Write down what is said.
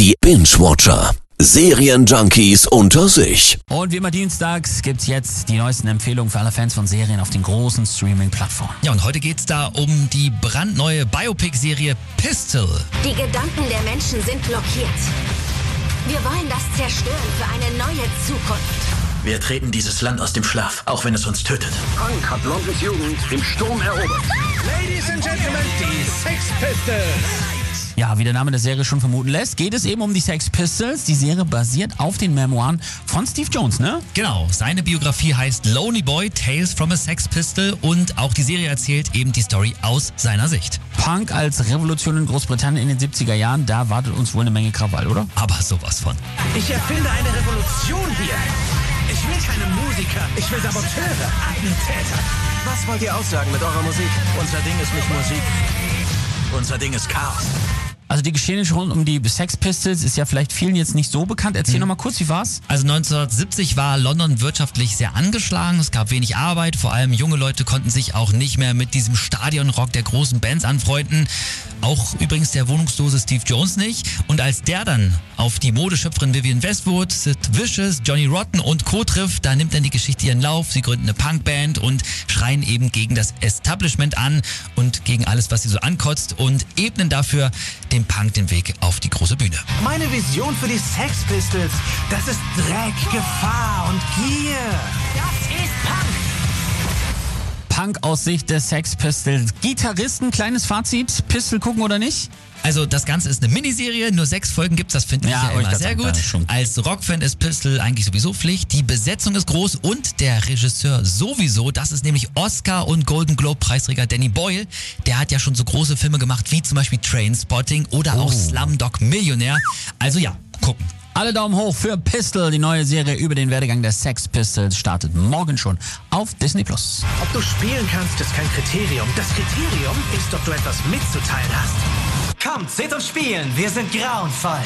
Die Binge-Watcher. Serienjunkies unter sich. Und wie immer dienstags gibt's jetzt die neuesten Empfehlungen für alle Fans von Serien auf den großen Streaming-Plattformen. Ja, und heute geht's da um die brandneue Biopic-Serie Pistol. Die Gedanken der Menschen sind blockiert. Wir wollen das zerstören für eine neue Zukunft. Wir treten dieses Land aus dem Schlaf, auch wenn es uns tötet. Punk hat Londons Jugend im Sturm erobert. Ladies and Gentlemen, die Sex Pistols. Ja, wie der Name der Serie schon vermuten lässt, geht es eben um die Sex Pistols. Die Serie basiert auf den Memoiren von Steve Jones, ne? Genau, seine Biografie heißt Lonely Boy, Tales from a Sex Pistol und auch die Serie erzählt eben die Story aus seiner Sicht. Punk als Revolution in Großbritannien in den 70er Jahren, da wartet uns wohl eine Menge Krawall, oder? Aber sowas von. Ich erfinde eine Revolution hier. Ich will keine Musiker, ich will Saboteure, Attentäter. Was wollt ihr aussagen mit eurer Musik? Unser Ding ist nicht Musik. Unser Ding ist Chaos. Also die Geschehnisse rund um die Sex Pistols ist ja vielleicht vielen jetzt nicht so bekannt. Erzähl mhm. noch mal kurz, wie war's? Also 1970 war London wirtschaftlich sehr angeschlagen. Es gab wenig Arbeit. Vor allem junge Leute konnten sich auch nicht mehr mit diesem Stadionrock der großen Bands anfreunden. Auch übrigens der wohnungslose Steve Jones nicht. Und als der dann auf die Modeschöpferin Vivian Westwood, Sid Vicious, Johnny Rotten und Co. trifft, da nimmt dann die Geschichte ihren Lauf. Sie gründen eine Punkband und schreien eben gegen das Establishment an und gegen alles, was sie so ankotzt und ebnen dafür dem Punk den Weg auf die große Bühne. Meine Vision für die Sex Pistols, das ist Dreck, Gefahr und Gier. Punk. Aus Sicht des Sex Pistols. Gitarristen, kleines Fazit, Pistol gucken oder nicht? Also das Ganze ist eine Miniserie, nur sechs Folgen gibt das finde ja, ich ja immer sehr gut. Als Rockfan ist Pistol eigentlich sowieso Pflicht. Die Besetzung ist groß und der Regisseur sowieso. Das ist nämlich Oscar und Golden Globe Preisträger Danny Boyle. Der hat ja schon so große Filme gemacht wie zum Beispiel Trainspotting oder oh. auch Slumdog Millionär. Also ja, gucken. Alle Daumen hoch für Pistol. Die neue Serie über den Werdegang der Sex Pistols startet morgen schon auf Disney Plus. Ob du spielen kannst, ist kein Kriterium. Das Kriterium ist, ob du etwas mitzuteilen hast. Kommt, seht uns spielen. Wir sind grauenvoll.